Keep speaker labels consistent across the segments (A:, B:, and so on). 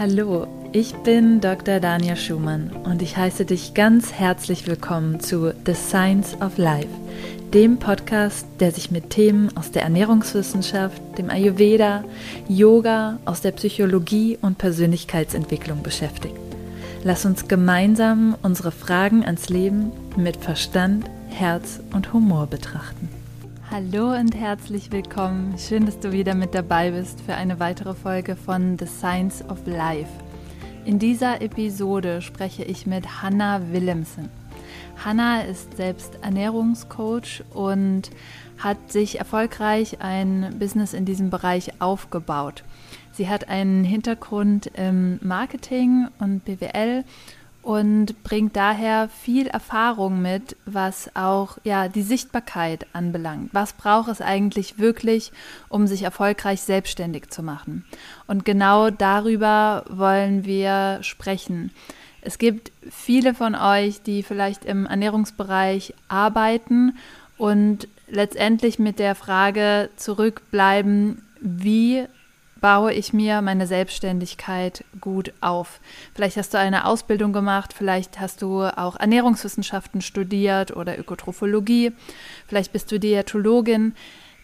A: Hallo, ich bin Dr. Dania Schumann und ich heiße dich ganz herzlich willkommen zu The Science of Life, dem Podcast, der sich mit Themen aus der Ernährungswissenschaft, dem Ayurveda, Yoga, aus der Psychologie und Persönlichkeitsentwicklung beschäftigt. Lass uns gemeinsam unsere Fragen ans Leben mit Verstand, Herz und Humor betrachten. Hallo und herzlich willkommen. Schön, dass du wieder mit dabei bist für eine weitere Folge von The Science of Life. In dieser Episode spreche ich mit Hannah Willemsen. Hannah ist selbst Ernährungscoach und hat sich erfolgreich ein Business in diesem Bereich aufgebaut. Sie hat einen Hintergrund im Marketing und BWL und bringt daher viel Erfahrung mit, was auch ja die Sichtbarkeit anbelangt. Was braucht es eigentlich wirklich, um sich erfolgreich selbstständig zu machen? Und genau darüber wollen wir sprechen. Es gibt viele von euch, die vielleicht im Ernährungsbereich arbeiten und letztendlich mit der Frage zurückbleiben, wie baue ich mir meine Selbstständigkeit gut auf. Vielleicht hast du eine Ausbildung gemacht, vielleicht hast du auch Ernährungswissenschaften studiert oder Ökotrophologie, vielleicht bist du Diätologin.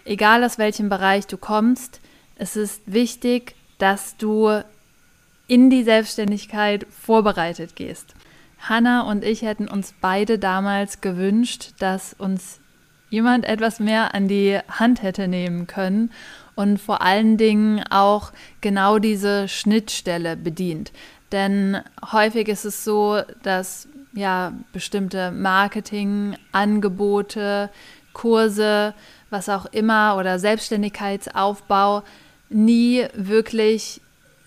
A: Egal aus welchem Bereich du kommst, es ist wichtig, dass du in die Selbstständigkeit vorbereitet gehst. Hanna und ich hätten uns beide damals gewünscht, dass uns jemand etwas mehr an die Hand hätte nehmen können und vor allen Dingen auch genau diese Schnittstelle bedient. Denn häufig ist es so, dass ja bestimmte Marketingangebote, Kurse, was auch immer oder Selbstständigkeitsaufbau nie wirklich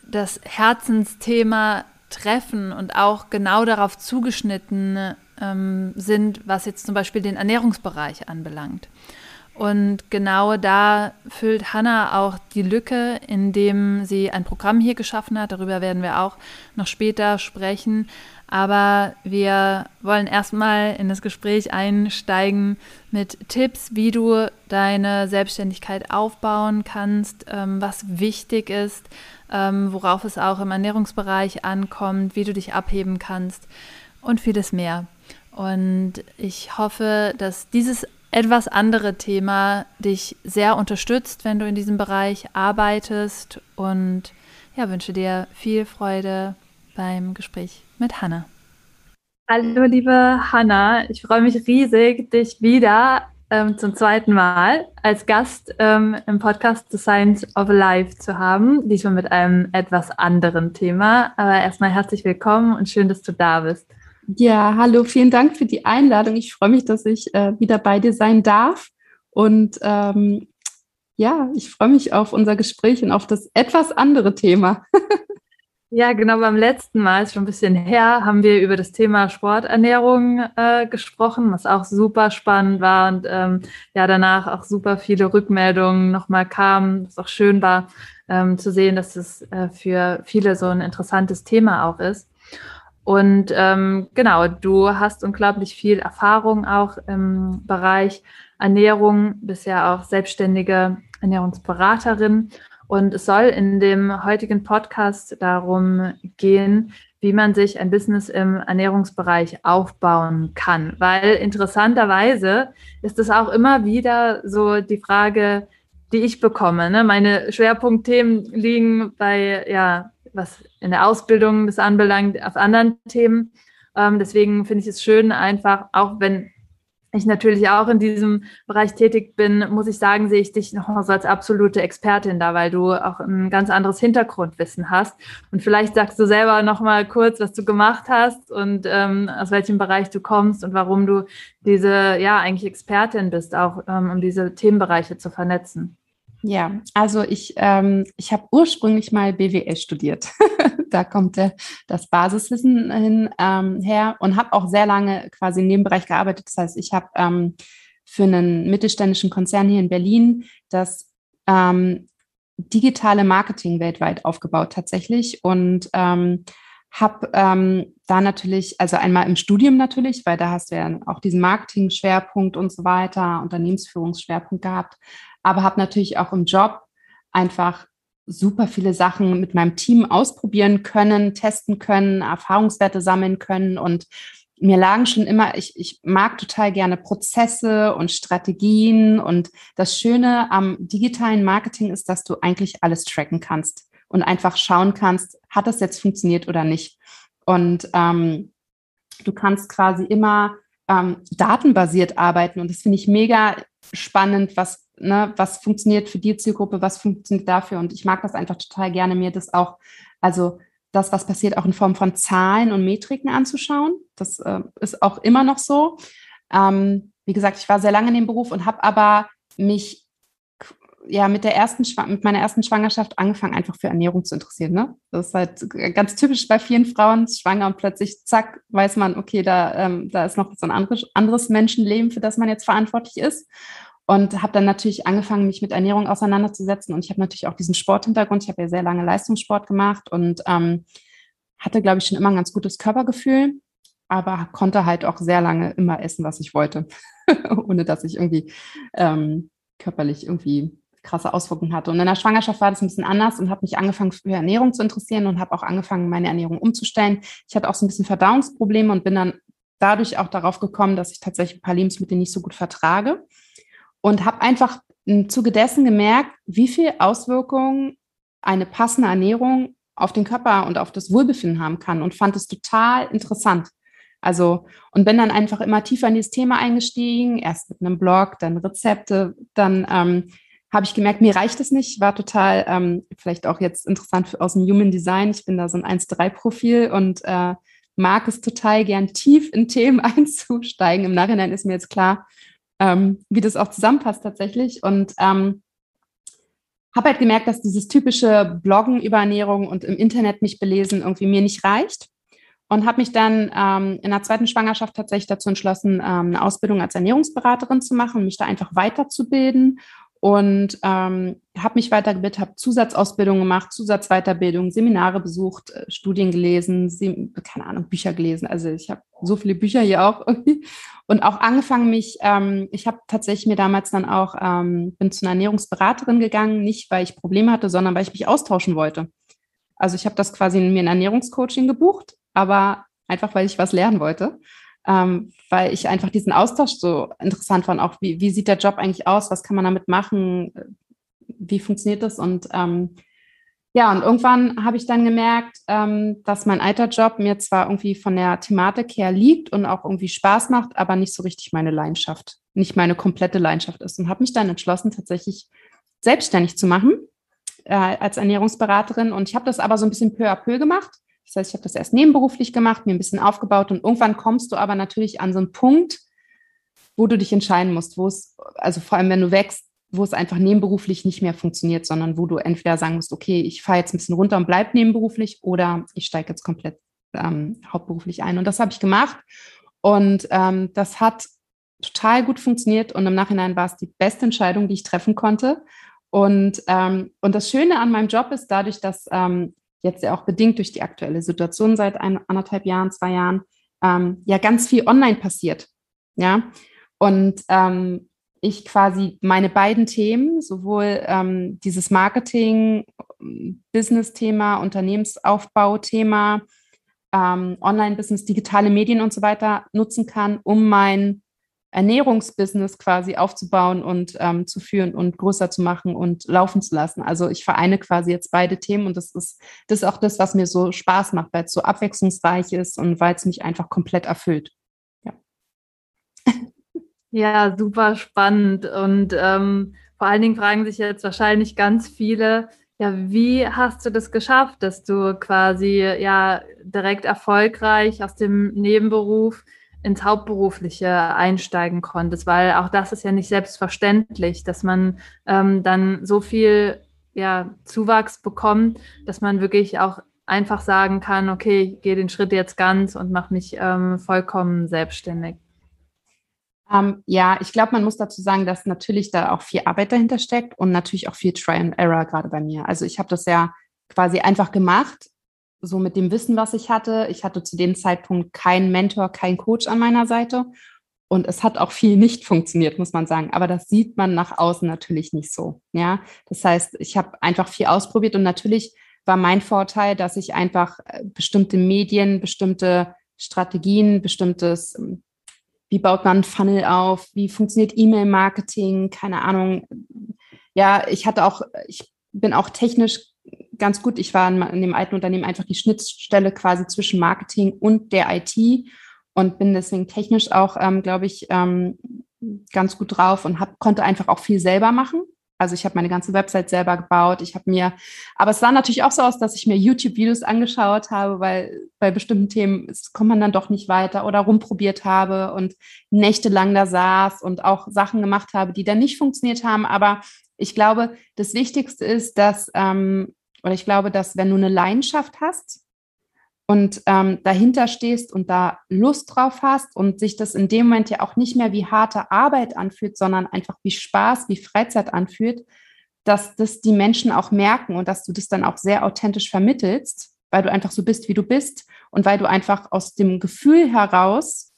A: das Herzensthema treffen und auch genau darauf zugeschnitten ähm, sind, was jetzt zum Beispiel den Ernährungsbereich anbelangt. Und genau da füllt Hanna auch die Lücke, indem sie ein Programm hier geschaffen hat. Darüber werden wir auch noch später sprechen. Aber wir wollen erstmal in das Gespräch einsteigen mit Tipps, wie du deine Selbstständigkeit aufbauen kannst, ähm, was wichtig ist, ähm, worauf es auch im Ernährungsbereich ankommt, wie du dich abheben kannst und vieles mehr. Und ich hoffe, dass dieses etwas andere Thema dich sehr unterstützt, wenn du in diesem Bereich arbeitest und ja, wünsche dir viel Freude beim Gespräch mit Hanna. Hallo, liebe Hanna. Ich freue mich riesig, dich wieder ähm, zum zweiten Mal als Gast ähm, im Podcast The Science of Life zu haben. Diesmal mit einem etwas anderen Thema. Aber erstmal herzlich willkommen und schön, dass du da bist.
B: Ja, hallo, vielen Dank für die Einladung. Ich freue mich, dass ich äh, wieder bei dir sein darf. Und ähm, ja, ich freue mich auf unser Gespräch und auf das etwas andere Thema.
A: ja, genau, beim letzten Mal, ist schon ein bisschen her, haben wir über das Thema Sporternährung äh, gesprochen, was auch super spannend war und ähm, ja, danach auch super viele Rückmeldungen nochmal kamen, was auch schön war ähm, zu sehen, dass es äh, für viele so ein interessantes Thema auch ist. Und ähm, genau, du hast unglaublich viel Erfahrung auch im Bereich Ernährung, bist ja auch selbstständige Ernährungsberaterin. Und es soll in dem heutigen Podcast darum gehen, wie man sich ein Business im Ernährungsbereich aufbauen kann. Weil interessanterweise ist es auch immer wieder so die Frage, die ich bekomme. Ne? Meine Schwerpunktthemen liegen bei ja, was in der Ausbildung das anbelangt, auf anderen Themen. Ähm, deswegen finde ich es schön, einfach, auch wenn ich natürlich auch in diesem Bereich tätig bin, muss ich sagen, sehe ich dich noch so als absolute Expertin da, weil du auch ein ganz anderes Hintergrundwissen hast. Und vielleicht sagst du selber noch mal kurz, was du gemacht hast und ähm, aus welchem Bereich du kommst und warum du diese, ja, eigentlich Expertin bist, auch ähm, um diese Themenbereiche zu vernetzen.
B: Ja, also ich, ähm, ich habe ursprünglich mal BWL studiert. da kommt äh, das Basiswissen hin, ähm, her und habe auch sehr lange quasi in dem Bereich gearbeitet. Das heißt, ich habe ähm, für einen mittelständischen Konzern hier in Berlin das ähm, digitale Marketing weltweit aufgebaut tatsächlich und ähm, habe ähm, da natürlich, also einmal im Studium natürlich, weil da hast du ja auch diesen Marketing-Schwerpunkt und so weiter, Unternehmensführungsschwerpunkt gehabt, aber habe natürlich auch im Job einfach super viele Sachen mit meinem Team ausprobieren können, testen können, Erfahrungswerte sammeln können. Und mir lagen schon immer, ich, ich mag total gerne Prozesse und Strategien. Und das Schöne am digitalen Marketing ist, dass du eigentlich alles tracken kannst und einfach schauen kannst, hat das jetzt funktioniert oder nicht. Und ähm, du kannst quasi immer ähm, datenbasiert arbeiten. Und das finde ich mega spannend, was, ne, was funktioniert für die Zielgruppe, was funktioniert dafür und ich mag das einfach total gerne, mir das auch, also das, was passiert, auch in Form von Zahlen und Metriken anzuschauen. Das äh, ist auch immer noch so. Ähm, wie gesagt, ich war sehr lange in dem Beruf und habe aber mich ja mit der ersten mit meiner ersten Schwangerschaft angefangen, einfach für Ernährung zu interessieren. Ne? Das ist halt ganz typisch bei vielen Frauen, schwanger und plötzlich, zack, weiß man, okay, da, ähm, da ist noch so ein anderes, anderes Menschenleben, für das man jetzt verantwortlich ist. Und habe dann natürlich angefangen, mich mit Ernährung auseinanderzusetzen. Und ich habe natürlich auch diesen Sporthintergrund. Ich habe ja sehr lange Leistungssport gemacht und ähm, hatte, glaube ich, schon immer ein ganz gutes Körpergefühl, aber konnte halt auch sehr lange immer essen, was ich wollte, ohne dass ich irgendwie ähm, körperlich irgendwie krasse Auswirkungen hatte. Und in der Schwangerschaft war das ein bisschen anders und habe mich angefangen für Ernährung zu interessieren und habe auch angefangen, meine Ernährung umzustellen. Ich hatte auch so ein bisschen Verdauungsprobleme und bin dann dadurch auch darauf gekommen, dass ich tatsächlich ein paar Lebensmittel nicht so gut vertrage und habe einfach im Zuge dessen gemerkt, wie viel Auswirkungen eine passende Ernährung auf den Körper und auf das Wohlbefinden haben kann und fand es total interessant. Also, und bin dann einfach immer tiefer in dieses Thema eingestiegen, erst mit einem Blog, dann Rezepte, dann ähm, habe ich gemerkt, mir reicht es nicht. War total, ähm, vielleicht auch jetzt interessant für, aus dem Human Design. Ich bin da so ein 1-3-Profil und äh, mag es total gern, tief in Themen einzusteigen. Im Nachhinein ist mir jetzt klar, ähm, wie das auch zusammenpasst tatsächlich. Und ähm, habe halt gemerkt, dass dieses typische Bloggen über Ernährung und im Internet mich belesen irgendwie mir nicht reicht. Und habe mich dann ähm, in der zweiten Schwangerschaft tatsächlich dazu entschlossen, ähm, eine Ausbildung als Ernährungsberaterin zu machen, mich da einfach weiterzubilden und ähm, habe mich weitergebildet, habe Zusatzausbildung gemacht, Zusatzweiterbildung, Seminare besucht, äh, Studien gelesen, Sem keine Ahnung, Bücher gelesen. Also ich habe so viele Bücher hier auch irgendwie und auch angefangen mich. Ähm, ich habe tatsächlich mir damals dann auch ähm, bin zu einer Ernährungsberaterin gegangen, nicht weil ich Probleme hatte, sondern weil ich mich austauschen wollte. Also ich habe das quasi in mir ein Ernährungscoaching gebucht, aber einfach weil ich was lernen wollte ähm, weil ich einfach diesen Austausch so interessant fand. Auch wie, wie sieht der Job eigentlich aus? Was kann man damit machen? Wie funktioniert das? Und ähm, ja, und irgendwann habe ich dann gemerkt, ähm, dass mein alter Job mir zwar irgendwie von der Thematik her liegt und auch irgendwie Spaß macht, aber nicht so richtig meine Leidenschaft, nicht meine komplette Leidenschaft ist. Und habe mich dann entschlossen, tatsächlich selbstständig zu machen äh, als Ernährungsberaterin. Und ich habe das aber so ein bisschen peu à peu gemacht. Das heißt, ich habe das erst nebenberuflich gemacht, mir ein bisschen aufgebaut und irgendwann kommst du aber natürlich an so einen Punkt, wo du dich entscheiden musst, wo es, also vor allem wenn du wächst, wo es einfach nebenberuflich nicht mehr funktioniert, sondern wo du entweder sagen musst, okay, ich fahre jetzt ein bisschen runter und bleib nebenberuflich oder ich steige jetzt komplett ähm, hauptberuflich ein. Und das habe ich gemacht und ähm, das hat total gut funktioniert und im Nachhinein war es die beste Entscheidung, die ich treffen konnte. Und, ähm, und das Schöne an meinem Job ist dadurch, dass ähm, jetzt ja auch bedingt durch die aktuelle Situation seit ein, anderthalb Jahren, zwei Jahren, ähm, ja ganz viel online passiert. Ja. Und ähm, ich quasi meine beiden Themen, sowohl ähm, dieses Marketing, Business-Thema, Unternehmensaufbau-Thema, ähm, Online-Business, digitale Medien und so weiter nutzen kann, um mein Ernährungsbusiness quasi aufzubauen und ähm, zu führen und größer zu machen und laufen zu lassen. Also ich vereine quasi jetzt beide Themen und das ist, das ist auch das, was mir so Spaß macht, weil es so abwechslungsreich ist und weil es mich einfach komplett erfüllt. Ja,
A: ja super spannend. Und ähm, vor allen Dingen fragen sich jetzt wahrscheinlich ganz viele, ja, wie hast du das geschafft, dass du quasi ja direkt erfolgreich aus dem Nebenberuf ins Hauptberufliche einsteigen konntest, weil auch das ist ja nicht selbstverständlich, dass man ähm, dann so viel ja, Zuwachs bekommt, dass man wirklich auch einfach sagen kann, okay, ich gehe den Schritt jetzt ganz und mache mich ähm, vollkommen selbstständig.
B: Ähm, ja, ich glaube, man muss dazu sagen, dass natürlich da auch viel Arbeit dahinter steckt und natürlich auch viel Try and Error gerade bei mir. Also ich habe das ja quasi einfach gemacht so mit dem Wissen, was ich hatte. Ich hatte zu dem Zeitpunkt keinen Mentor, keinen Coach an meiner Seite Und es hat auch viel nicht funktioniert, muss man sagen. Aber das sieht man nach außen natürlich nicht so. Ja, das heißt, ich habe einfach viel ausprobiert und natürlich war mein Vorteil, dass ich einfach äh, bestimmte Medien, bestimmte Strategien, bestimmtes, ähm, wie baut man Funnel auf, wie funktioniert E-Mail-Marketing, keine Ahnung. Ja, ich hatte auch, ich bin auch technisch ganz gut. Ich war in dem alten Unternehmen einfach die Schnittstelle quasi zwischen Marketing und der IT und bin deswegen technisch auch, ähm, glaube ich, ähm, ganz gut drauf und hab, konnte einfach auch viel selber machen. Also ich habe meine ganze Website selber gebaut. Ich habe mir, aber es sah natürlich auch so aus, dass ich mir YouTube-Videos angeschaut habe, weil bei bestimmten Themen kommt man dann doch nicht weiter oder rumprobiert habe und nächtelang da saß und auch Sachen gemacht habe, die dann nicht funktioniert haben. Aber ich glaube, das Wichtigste ist, dass, ähm, oder ich glaube, dass wenn du eine Leidenschaft hast, und ähm, dahinter stehst und da Lust drauf hast und sich das in dem Moment ja auch nicht mehr wie harte Arbeit anfühlt, sondern einfach wie Spaß, wie Freizeit anfühlt, dass das die Menschen auch merken und dass du das dann auch sehr authentisch vermittelst, weil du einfach so bist, wie du bist und weil du einfach aus dem Gefühl heraus,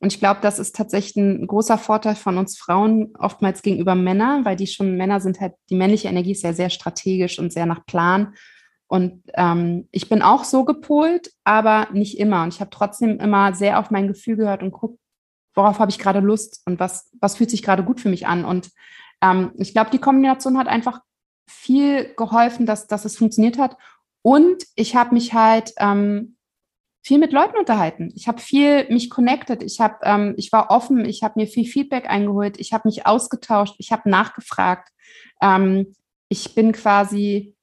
B: und ich glaube, das ist tatsächlich ein großer Vorteil von uns Frauen oftmals gegenüber Männern, weil die schon Männer sind halt, die männliche Energie ist ja sehr strategisch und sehr nach Plan und ähm, ich bin auch so gepolt, aber nicht immer. Und ich habe trotzdem immer sehr auf mein Gefühl gehört und guckt, worauf habe ich gerade Lust und was, was fühlt sich gerade gut für mich an. Und ähm, ich glaube, die Kombination hat einfach viel geholfen, dass, dass es funktioniert hat. Und ich habe mich halt ähm, viel mit Leuten unterhalten. Ich habe viel mich connected. Ich habe, ähm, ich war offen. Ich habe mir viel Feedback eingeholt. Ich habe mich ausgetauscht. Ich habe nachgefragt. Ähm, ich bin quasi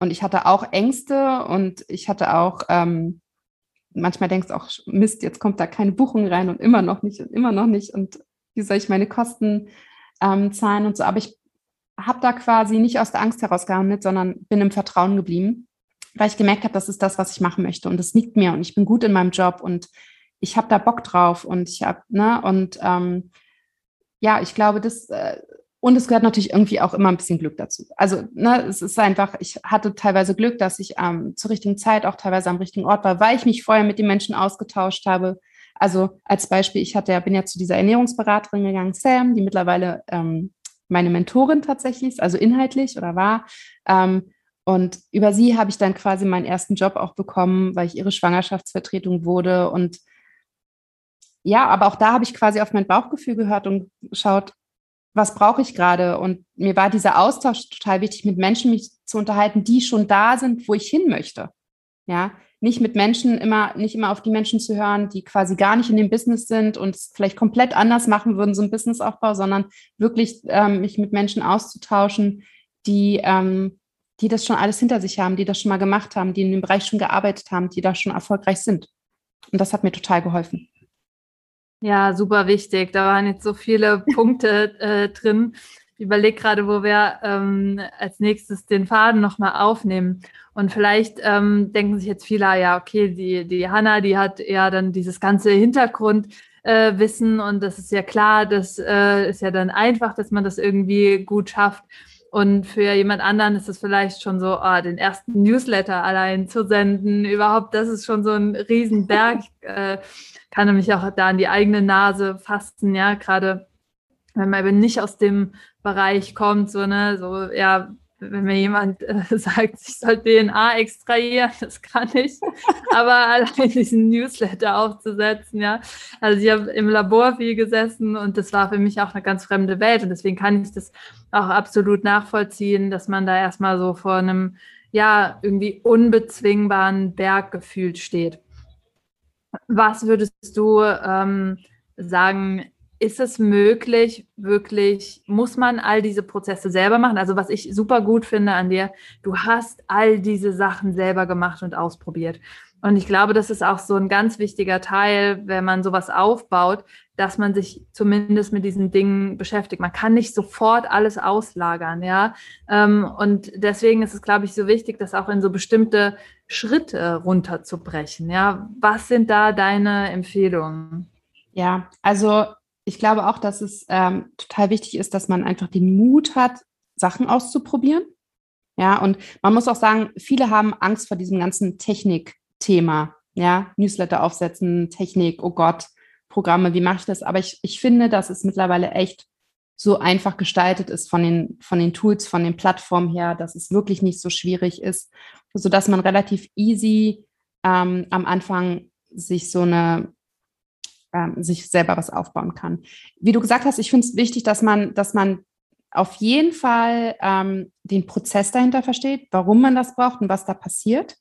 B: und ich hatte auch Ängste und ich hatte auch, ähm, manchmal denkst auch, Mist, jetzt kommt da keine Buchung rein und immer noch nicht und immer noch nicht. Und wie soll ich meine Kosten ähm, zahlen und so. Aber ich habe da quasi nicht aus der Angst herausgehandelt, sondern bin im Vertrauen geblieben, weil ich gemerkt habe, das ist das, was ich machen möchte. Und es liegt mir und ich bin gut in meinem Job und ich habe da Bock drauf und ich habe, ne, und ähm, ja, ich glaube, das äh, und es gehört natürlich irgendwie auch immer ein bisschen Glück dazu. Also ne, es ist einfach, ich hatte teilweise Glück, dass ich ähm, zur richtigen Zeit auch teilweise am richtigen Ort war, weil ich mich vorher mit den Menschen ausgetauscht habe. Also als Beispiel, ich hatte, bin ja zu dieser Ernährungsberaterin gegangen, Sam, die mittlerweile ähm, meine Mentorin tatsächlich ist, also inhaltlich oder war. Ähm, und über sie habe ich dann quasi meinen ersten Job auch bekommen, weil ich ihre Schwangerschaftsvertretung wurde. Und ja, aber auch da habe ich quasi auf mein Bauchgefühl gehört und geschaut, was brauche ich gerade? Und mir war dieser Austausch total wichtig, mit Menschen mich zu unterhalten, die schon da sind, wo ich hin möchte. Ja, nicht mit Menschen immer, nicht immer auf die Menschen zu hören, die quasi gar nicht in dem Business sind und es vielleicht komplett anders machen würden, so ein Businessaufbau, sondern wirklich ähm, mich mit Menschen auszutauschen, die, ähm, die das schon alles hinter sich haben, die das schon mal gemacht haben, die in dem Bereich schon gearbeitet haben, die da schon erfolgreich sind. Und das hat mir total geholfen.
A: Ja, super wichtig. Da waren jetzt so viele Punkte äh, drin. Ich überlege gerade, wo wir ähm, als nächstes den Faden nochmal aufnehmen. Und vielleicht ähm, denken sich jetzt viele, ah ja, okay, die, die Hanna, die hat ja dann dieses ganze Hintergrundwissen äh, und das ist ja klar, das äh, ist ja dann einfach, dass man das irgendwie gut schafft. Und für jemand anderen ist es vielleicht schon so, oh, den ersten Newsletter allein zu senden, überhaupt, das ist schon so ein Riesenberg. äh, kann nämlich auch da an die eigene Nase fassen, ja, gerade wenn man eben nicht aus dem Bereich kommt, so, ne, so, ja, wenn mir jemand äh, sagt, ich soll DNA extrahieren, das kann ich. Aber allein diesen Newsletter aufzusetzen, ja. Also ich habe im Labor viel gesessen und das war für mich auch eine ganz fremde Welt. Und deswegen kann ich das auch absolut nachvollziehen, dass man da erstmal so vor einem, ja, irgendwie unbezwingbaren Berg gefühlt steht. Was würdest du ähm, sagen, ist es möglich, wirklich, muss man all diese Prozesse selber machen? Also was ich super gut finde an dir, du hast all diese Sachen selber gemacht und ausprobiert. Und ich glaube, das ist auch so ein ganz wichtiger Teil, wenn man sowas aufbaut, dass man sich zumindest mit diesen Dingen beschäftigt. Man kann nicht sofort alles auslagern, ja. Ähm, und deswegen ist es, glaube ich, so wichtig, das auch in so bestimmte Schritte runterzubrechen. Ja, was sind da deine Empfehlungen?
B: Ja, also ich glaube auch, dass es ähm, total wichtig ist, dass man einfach den Mut hat, Sachen auszuprobieren. Ja, und man muss auch sagen, viele haben Angst vor diesem ganzen Technik-Thema. Ja, Newsletter aufsetzen, Technik, oh Gott. Programme, wie mache ich das? Aber ich, ich finde, dass es mittlerweile echt so einfach gestaltet ist von den, von den Tools, von den Plattformen her, dass es wirklich nicht so schwierig ist, sodass man relativ easy ähm, am Anfang sich so eine ähm, sich selber was aufbauen kann. Wie du gesagt hast, ich finde es wichtig, dass man, dass man auf jeden Fall ähm, den Prozess dahinter versteht, warum man das braucht und was da passiert.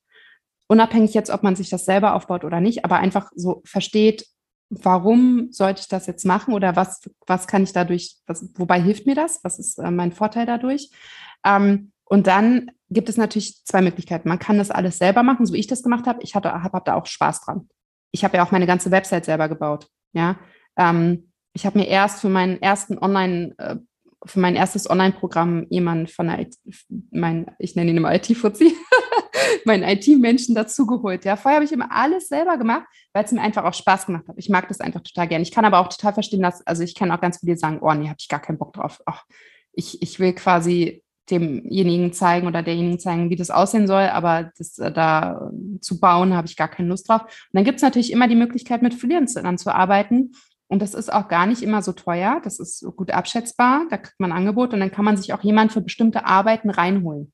B: Unabhängig jetzt, ob man sich das selber aufbaut oder nicht, aber einfach so versteht, warum sollte ich das jetzt machen oder was, was kann ich dadurch, was, wobei hilft mir das? Was ist äh, mein Vorteil dadurch? Ähm, und dann gibt es natürlich zwei Möglichkeiten. Man kann das alles selber machen, so wie ich das gemacht habe. Ich habe hab da auch Spaß dran. Ich habe ja auch meine ganze Website selber gebaut. Ja, ähm, ich habe mir erst für meinen ersten Online, äh, für mein erstes Online-Programm jemanden von der, mein, ich nenne ihn immer IT-Fuzzi, meinen IT-Menschen dazugeholt. Ja, vorher habe ich immer alles selber gemacht, weil es mir einfach auch Spaß gemacht hat. Ich mag das einfach total gerne. Ich kann aber auch total verstehen, dass, also ich kann auch ganz viele sagen, oh nee, habe ich gar keinen Bock drauf. Ach, ich, ich will quasi demjenigen zeigen oder derjenigen zeigen, wie das aussehen soll, aber das äh, da zu bauen, habe ich gar keine Lust drauf. Und dann gibt es natürlich immer die Möglichkeit, mit Freelancern zu arbeiten. Und das ist auch gar nicht immer so teuer. Das ist gut abschätzbar. Da kriegt man ein Angebot und dann kann man sich auch jemand für bestimmte Arbeiten reinholen.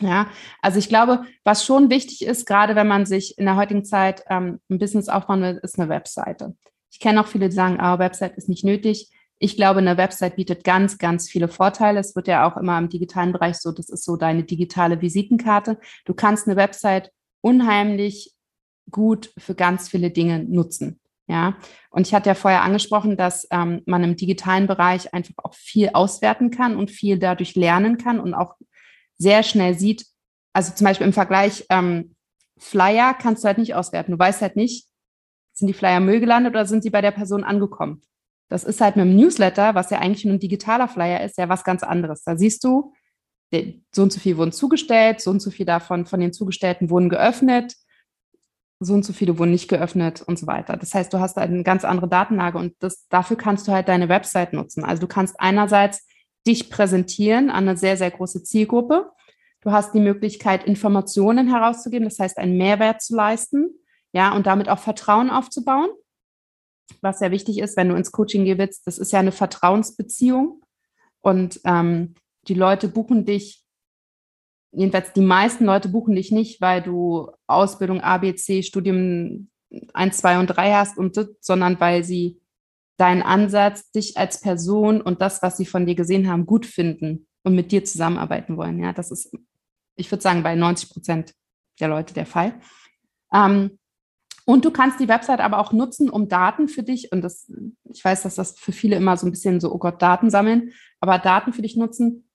B: Ja, also ich glaube, was schon wichtig ist, gerade wenn man sich in der heutigen Zeit ähm, ein Business aufbauen will, ist eine Webseite. Ich kenne auch viele, die sagen, ah, Website ist nicht nötig. Ich glaube, eine Website bietet ganz, ganz viele Vorteile. Es wird ja auch immer im digitalen Bereich so, das ist so deine digitale Visitenkarte. Du kannst eine Website unheimlich gut für ganz viele Dinge nutzen. Ja, und ich hatte ja vorher angesprochen, dass ähm, man im digitalen Bereich einfach auch viel auswerten kann und viel dadurch lernen kann und auch sehr schnell sieht, also zum Beispiel im Vergleich ähm, Flyer kannst du halt nicht auswerten. Du weißt halt nicht, sind die Flyer Müll gelandet oder sind sie bei der Person angekommen? Das ist halt mit dem Newsletter, was ja eigentlich nur ein digitaler Flyer ist, ja was ganz anderes. Da siehst du, so und so viel wurden zugestellt, so und so viel davon von den Zugestellten wurden geöffnet, so und so viele wurden nicht geöffnet und so weiter. Das heißt, du hast halt eine ganz andere Datenlage und das, dafür kannst du halt deine Website nutzen. Also du kannst einerseits dich präsentieren an eine sehr, sehr große Zielgruppe. Du hast die Möglichkeit, Informationen herauszugeben, das heißt, einen Mehrwert zu leisten, ja, und damit auch Vertrauen aufzubauen was sehr wichtig ist, wenn du ins Coaching gehen willst, das ist ja eine Vertrauensbeziehung. Und ähm, die Leute buchen dich, jedenfalls die meisten Leute buchen dich nicht, weil du Ausbildung A, B, C, Studium 1, 2 und 3 hast, und, sondern weil sie deinen Ansatz, dich als Person und das, was sie von dir gesehen haben, gut finden und mit dir zusammenarbeiten wollen. Ja, das ist, ich würde sagen, bei 90 Prozent der Leute der Fall. Ähm, und du kannst die Website aber auch nutzen, um Daten für dich, und das, ich weiß, dass das für viele immer so ein bisschen so, oh Gott, Daten sammeln, aber Daten für dich nutzen.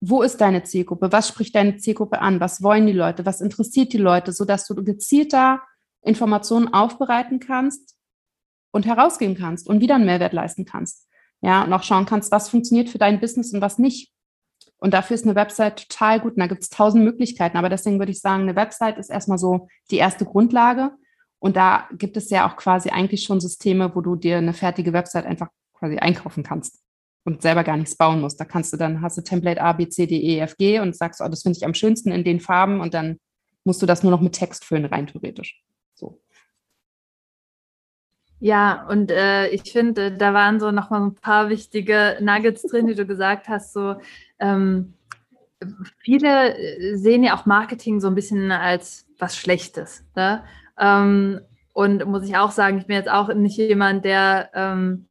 B: Wo ist deine Zielgruppe? Was spricht deine Zielgruppe an? Was wollen die Leute? Was interessiert die Leute? Sodass du gezielter Informationen aufbereiten kannst und herausgeben kannst und wieder einen Mehrwert leisten kannst. Ja, und auch schauen kannst, was funktioniert für dein Business und was nicht. Und dafür ist eine Website total gut. Und da gibt es tausend Möglichkeiten. Aber deswegen würde ich sagen, eine Website ist erstmal so die erste Grundlage. Und da gibt es ja auch quasi eigentlich schon Systeme, wo du dir eine fertige Website einfach quasi einkaufen kannst und selber gar nichts bauen musst. Da kannst du dann, hast du Template A, B, C, D, E, F, G und sagst, oh, das finde ich am schönsten in den Farben und dann musst du das nur noch mit Text füllen, rein theoretisch. So.
A: Ja, und äh, ich finde, da waren so nochmal ein paar wichtige Nuggets drin, die du gesagt hast. So, ähm, viele äh, sehen ja auch Marketing so ein bisschen als was Schlechtes. Ne? Ähm, und muss ich auch sagen, ich bin jetzt auch nicht jemand, der ähm,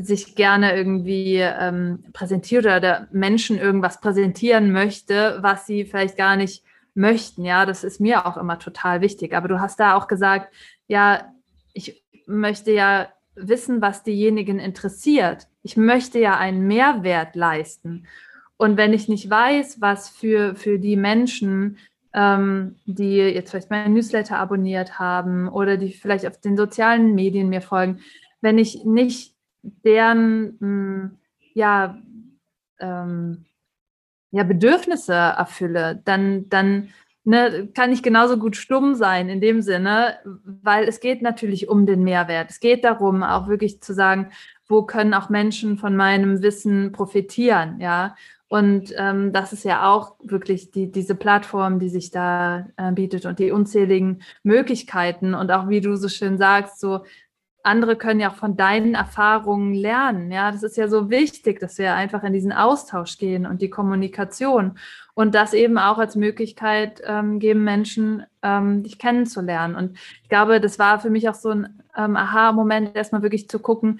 A: sich gerne irgendwie ähm, präsentiert oder der Menschen irgendwas präsentieren möchte, was sie vielleicht gar nicht möchten. Ja, das ist mir auch immer total wichtig. Aber du hast da auch gesagt, ja, ich möchte ja wissen, was diejenigen interessiert. Ich möchte ja einen Mehrwert leisten. Und wenn ich nicht weiß, was für, für die Menschen, ähm, die jetzt vielleicht meinen Newsletter abonniert haben oder die vielleicht auf den sozialen Medien mir folgen, wenn ich nicht deren mh, hm, ja, ähm, ja, Bedürfnisse erfülle, dann, dann ne, kann ich genauso gut stumm sein in dem Sinne, weil es geht natürlich um den Mehrwert. Es geht darum, auch wirklich zu sagen, wo können auch Menschen von meinem Wissen profitieren, ja. Und ähm, das ist ja auch wirklich die, diese Plattform, die sich da äh, bietet und die unzähligen Möglichkeiten und auch, wie du so schön sagst, so andere können ja auch von deinen Erfahrungen lernen. Ja, das ist ja so wichtig, dass wir einfach in diesen Austausch gehen und die Kommunikation und das eben auch als Möglichkeit ähm, geben, Menschen ähm, dich kennenzulernen. Und ich glaube, das war für mich auch so ein ähm, Aha-Moment, erstmal wirklich zu gucken,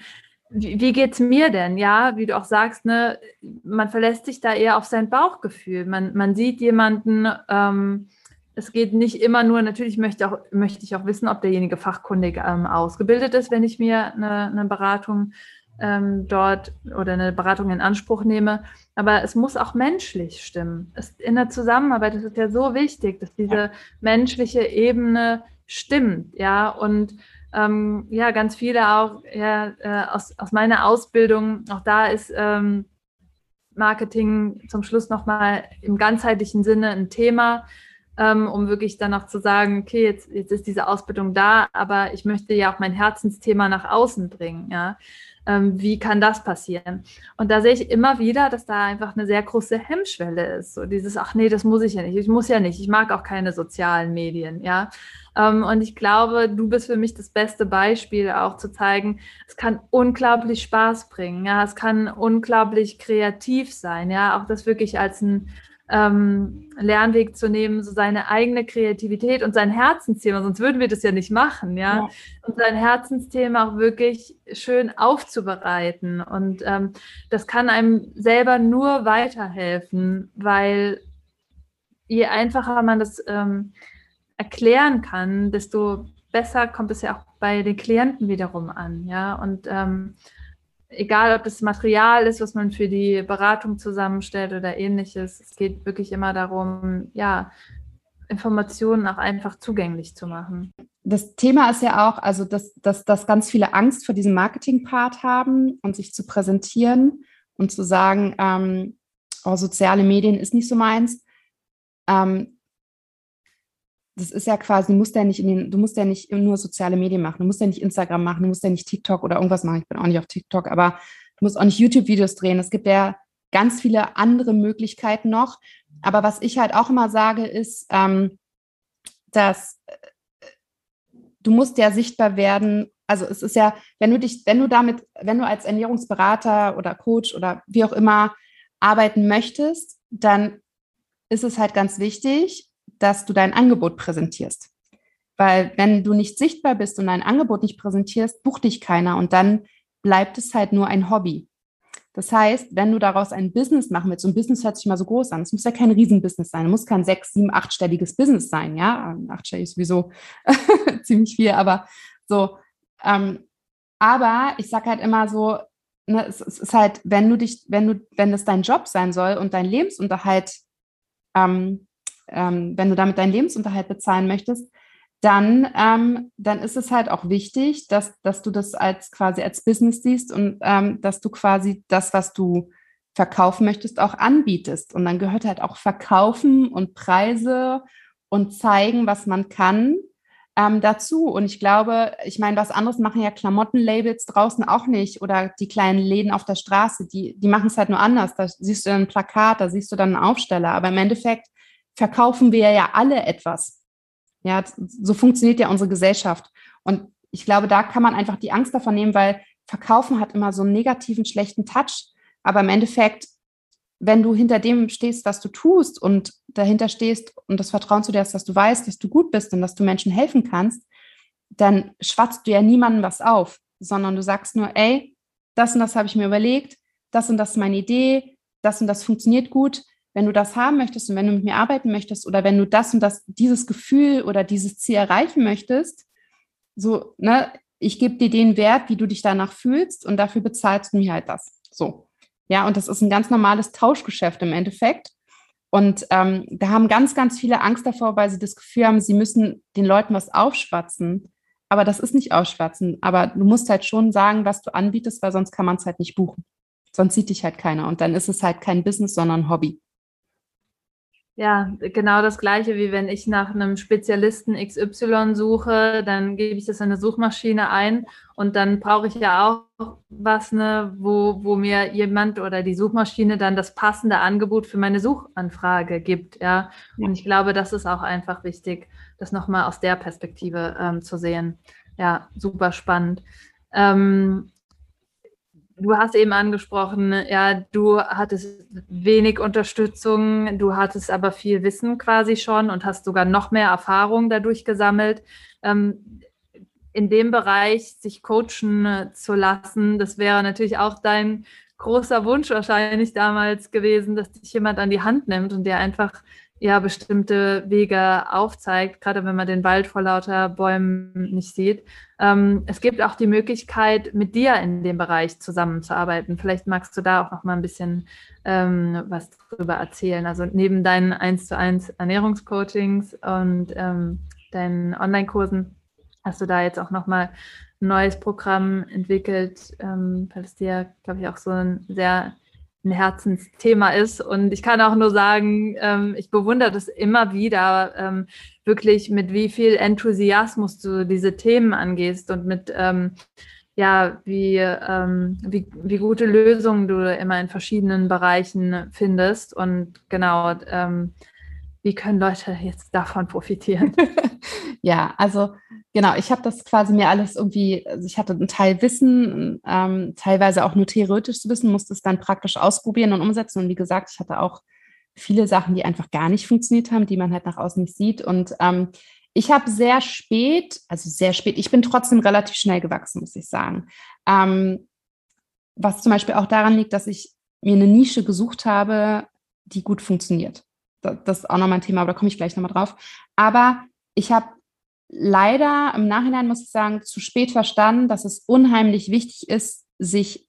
A: wie, wie geht es mir denn? Ja, wie du auch sagst, ne, man verlässt sich da eher auf sein Bauchgefühl. Man, man sieht jemanden, ähm, es geht nicht immer nur, natürlich möchte, auch, möchte ich auch wissen, ob derjenige fachkundig ähm, ausgebildet ist, wenn ich mir eine, eine Beratung ähm, dort oder eine Beratung in Anspruch nehme. Aber es muss auch menschlich stimmen. Es, in der Zusammenarbeit ist es ja so wichtig, dass diese ja. menschliche Ebene stimmt, ja, und ähm, ja, ganz viele auch ja, äh, aus, aus meiner Ausbildung, auch da ist ähm, Marketing zum Schluss nochmal im ganzheitlichen Sinne ein Thema ähm, um wirklich dann auch zu sagen, okay, jetzt, jetzt ist diese Ausbildung da, aber ich möchte ja auch mein Herzensthema nach außen bringen, ja. Ähm, wie kann das passieren? Und da sehe ich immer wieder, dass da einfach eine sehr große Hemmschwelle ist. So dieses, ach nee, das muss ich ja nicht, ich muss ja nicht, ich mag auch keine sozialen Medien, ja. Ähm, und ich glaube, du bist für mich das beste Beispiel, auch zu zeigen, es kann unglaublich Spaß bringen, ja, es kann unglaublich kreativ sein, ja, auch das wirklich als ein ähm, Lernweg zu nehmen, so seine eigene Kreativität und sein Herzensthema, sonst würden wir das ja nicht machen, ja. ja. Und sein Herzensthema auch wirklich schön aufzubereiten. Und ähm, das kann einem selber nur weiterhelfen, weil je einfacher man das ähm, erklären kann, desto besser kommt es ja auch bei den Klienten wiederum an, ja. Und ähm, egal ob das Material ist, was man für die Beratung zusammenstellt oder ähnliches, es geht wirklich immer darum, ja, Informationen auch einfach zugänglich zu machen.
B: Das Thema ist ja auch, also dass, dass, dass ganz viele Angst vor diesem Marketing-Part haben und sich zu präsentieren und zu sagen, ähm, oh, soziale Medien ist nicht so meins. Ähm, das ist ja quasi, du musst ja nicht in den, du musst ja nicht nur soziale Medien machen, du musst ja nicht Instagram machen, du musst ja nicht TikTok oder irgendwas machen. Ich bin auch nicht auf TikTok, aber du musst auch nicht YouTube-Videos drehen. Es gibt ja ganz viele andere Möglichkeiten noch. Aber was ich halt auch immer sage, ist, ähm, dass äh, du musst ja sichtbar werden. Also es ist ja, wenn du dich, wenn du damit, wenn du als Ernährungsberater oder Coach oder wie auch immer arbeiten möchtest, dann ist es halt ganz wichtig, dass du dein Angebot präsentierst. Weil wenn du nicht sichtbar bist und dein Angebot nicht präsentierst, bucht dich keiner und dann bleibt es halt nur ein Hobby. Das heißt, wenn du daraus ein Business machen willst, und Business hört sich mal so groß an, es muss ja kein Riesenbusiness sein, es muss kein sechs, sieben, achtstelliges Business sein, ja, achtstellig ist sowieso ziemlich viel, aber so, ähm, aber ich sage halt immer so, ne, es, es, ist halt, wenn du dich, wenn du, wenn es dein Job sein soll und dein Lebensunterhalt ähm, ähm, wenn du damit deinen Lebensunterhalt bezahlen möchtest, dann, ähm, dann ist es halt auch wichtig, dass, dass du das als quasi als Business siehst und ähm, dass du quasi das, was du verkaufen möchtest, auch anbietest. Und dann gehört halt auch Verkaufen und Preise und zeigen, was man kann, ähm, dazu. Und ich glaube, ich meine, was anderes machen ja Klamottenlabels draußen auch nicht oder die kleinen Läden auf der Straße, die, die machen es halt nur anders. Da siehst du dann ein Plakat, da siehst du dann einen Aufsteller. Aber im Endeffekt verkaufen wir ja alle etwas. Ja, so funktioniert ja unsere Gesellschaft. Und ich glaube, da kann man einfach die Angst davon nehmen, weil Verkaufen hat immer so einen negativen, schlechten Touch. Aber im Endeffekt, wenn du hinter dem stehst, was du tust und dahinter stehst und das Vertrauen zu dir hast, dass du weißt, dass du gut bist und dass du Menschen helfen kannst, dann schwatzt du ja niemandem was auf, sondern du sagst nur, ey, das und das habe ich mir überlegt, das und das ist meine Idee, das und das funktioniert gut wenn du das haben möchtest und wenn du mit mir arbeiten möchtest oder wenn du das und das, dieses Gefühl oder dieses Ziel erreichen möchtest, so, ne, ich gebe dir den Wert, wie du dich danach fühlst und dafür bezahlst du mir halt das. So. Ja, und das ist ein ganz normales Tauschgeschäft im Endeffekt. Und ähm, da haben ganz, ganz viele Angst davor, weil sie das Gefühl haben, sie müssen den Leuten was aufschwatzen. Aber das ist nicht aufschwatzen. Aber du musst halt schon sagen, was du anbietest, weil sonst kann man es halt nicht buchen. Sonst sieht dich halt keiner. Und dann ist es halt kein Business, sondern Hobby.
A: Ja, genau das gleiche, wie wenn ich nach einem Spezialisten XY suche, dann gebe ich das in eine Suchmaschine ein und dann brauche ich ja auch was, ne, wo, wo mir jemand oder die Suchmaschine dann das passende Angebot für meine Suchanfrage gibt. Ja. Und ich glaube, das ist auch einfach wichtig, das nochmal aus der Perspektive ähm, zu sehen. Ja, super spannend. Ähm, du hast eben angesprochen, ja, du hattest wenig Unterstützung, du hattest aber viel Wissen quasi schon und hast sogar noch mehr Erfahrung dadurch gesammelt. Ähm, in dem Bereich sich coachen zu lassen, das wäre natürlich auch dein großer Wunsch wahrscheinlich damals gewesen, dass dich jemand an die Hand nimmt und der einfach ja bestimmte Wege aufzeigt, gerade wenn man den Wald vor lauter Bäumen nicht sieht. Ähm, es gibt auch die Möglichkeit, mit dir in dem Bereich zusammenzuarbeiten. Vielleicht magst du da auch noch mal ein bisschen ähm, was drüber erzählen. Also neben deinen 1 zu 1 Ernährungscoachings und ähm, deinen Online-Kursen hast du da jetzt auch noch mal ein neues Programm entwickelt, ähm, weil es dir, glaube ich, auch so ein sehr ein Herzensthema ist. Und ich kann auch nur sagen, ähm, ich bewundere das immer wieder, ähm, wirklich mit wie viel Enthusiasmus du diese Themen angehst und mit ähm, ja, wie, ähm, wie, wie gute Lösungen du immer in verschiedenen Bereichen findest. Und genau, ähm, wie können Leute jetzt davon profitieren?
B: ja, also genau, ich habe das quasi mir alles irgendwie, also ich hatte einen Teil Wissen, ähm, teilweise auch nur theoretisches Wissen, musste es dann praktisch ausprobieren und umsetzen. Und wie gesagt, ich hatte auch viele Sachen, die einfach gar nicht funktioniert haben, die man halt nach außen nicht sieht. Und ähm, ich habe sehr spät, also sehr spät, ich bin trotzdem relativ schnell gewachsen, muss ich sagen. Ähm, was zum Beispiel auch daran liegt, dass ich mir eine Nische gesucht habe, die gut funktioniert. Das ist auch nochmal ein Thema, aber da komme ich gleich nochmal drauf. Aber ich habe leider im Nachhinein, muss ich sagen, zu spät verstanden, dass es unheimlich wichtig ist, sich,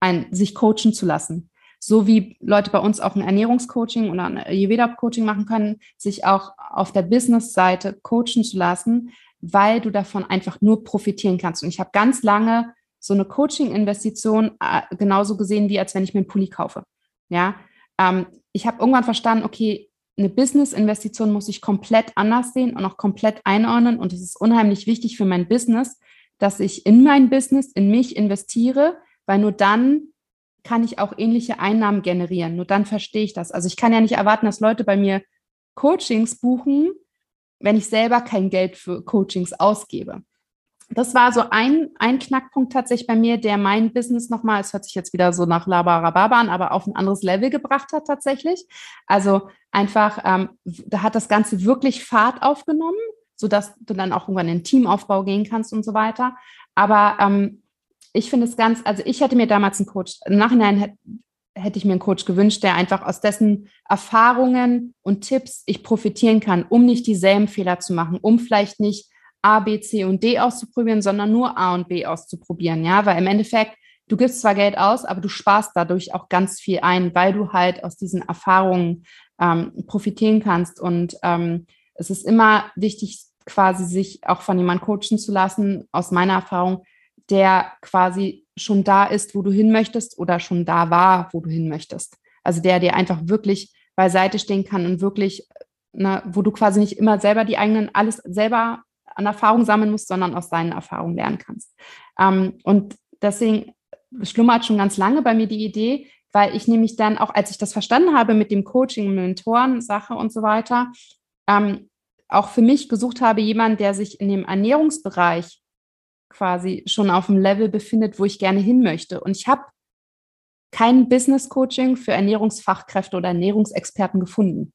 B: ein, sich coachen zu lassen. So wie Leute bei uns auch ein Ernährungscoaching oder ein Ayurveda-Coaching machen können, sich auch auf der Business-Seite coachen zu lassen, weil du davon einfach nur profitieren kannst. Und ich habe ganz lange so eine Coaching-Investition äh, genauso gesehen, wie als wenn ich mir einen Pulli kaufe. Ja, ähm, ich habe irgendwann verstanden, okay, eine Business-Investition muss ich komplett anders sehen und auch komplett einordnen. Und es ist unheimlich wichtig für mein Business, dass ich in mein Business, in mich investiere, weil nur dann kann ich auch ähnliche Einnahmen generieren. Nur dann verstehe ich das. Also ich kann ja nicht erwarten, dass Leute bei mir Coachings buchen, wenn ich selber kein Geld für Coachings ausgebe das war so ein, ein Knackpunkt tatsächlich bei mir, der mein Business nochmal, es hört sich jetzt wieder so nach Labarababa an, aber auf ein anderes Level gebracht hat tatsächlich. Also einfach, ähm, da hat das Ganze wirklich Fahrt aufgenommen, sodass du dann auch irgendwann in den Teamaufbau gehen kannst und so weiter. Aber ähm, ich finde es ganz, also ich hätte mir damals einen Coach, im Nachhinein hätte, hätte ich mir einen Coach gewünscht, der einfach aus dessen Erfahrungen und Tipps ich profitieren kann, um nicht dieselben Fehler zu machen, um vielleicht nicht A, B, C und D auszuprobieren, sondern nur A und B auszuprobieren, ja, weil im Endeffekt, du gibst zwar Geld aus, aber du sparst dadurch auch ganz viel ein, weil du halt aus diesen Erfahrungen ähm, profitieren kannst. Und ähm, es ist immer wichtig, quasi sich auch von jemandem coachen zu lassen, aus meiner Erfahrung, der quasi schon da ist, wo du hin möchtest oder schon da war, wo du hin möchtest. Also der dir einfach wirklich beiseite stehen kann und wirklich, ne, wo du quasi nicht immer selber die eigenen, alles selber an Erfahrung sammeln musst, sondern aus seinen Erfahrungen lernen kannst. Ähm, und deswegen schlummert schon ganz lange bei mir die Idee, weil ich nämlich dann auch, als ich das verstanden habe mit dem Coaching, Mentoren, Sache und so weiter, ähm, auch für mich gesucht habe, jemand, der sich in dem Ernährungsbereich quasi schon auf dem Level befindet, wo ich gerne hin möchte. Und ich habe kein Business Coaching für Ernährungsfachkräfte oder Ernährungsexperten gefunden.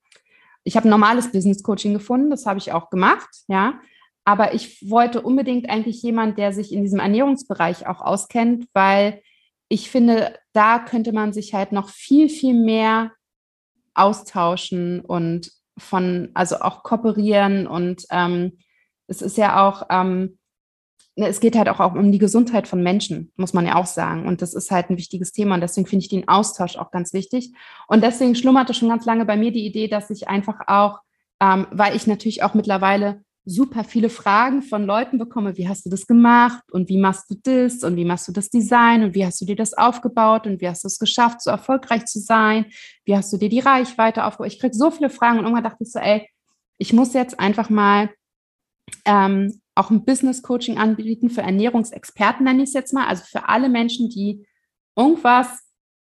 B: Ich habe normales Business Coaching gefunden, das habe ich auch gemacht, ja. Aber ich wollte unbedingt eigentlich jemand, der sich in diesem Ernährungsbereich auch auskennt, weil ich finde, da könnte man sich halt noch viel, viel mehr austauschen und von, also auch kooperieren. Und ähm, es ist ja auch, ähm, ne, es geht halt auch, auch um die Gesundheit von Menschen, muss man ja auch sagen. Und das ist halt ein wichtiges Thema. Und deswegen finde ich den Austausch auch ganz wichtig. Und deswegen schlummerte schon ganz lange bei mir die Idee, dass ich einfach auch, ähm, weil ich natürlich auch mittlerweile super viele Fragen von Leuten bekomme, wie hast du das gemacht und wie machst du das und wie machst du das Design und wie hast du dir das aufgebaut und wie hast du es geschafft, so erfolgreich zu sein, wie hast du dir die Reichweite aufgebaut. Ich kriege so viele Fragen und irgendwann dachte ich so, ey, ich muss jetzt einfach mal ähm, auch ein Business Coaching anbieten für Ernährungsexperten, nenne ich es jetzt mal, also für alle Menschen, die irgendwas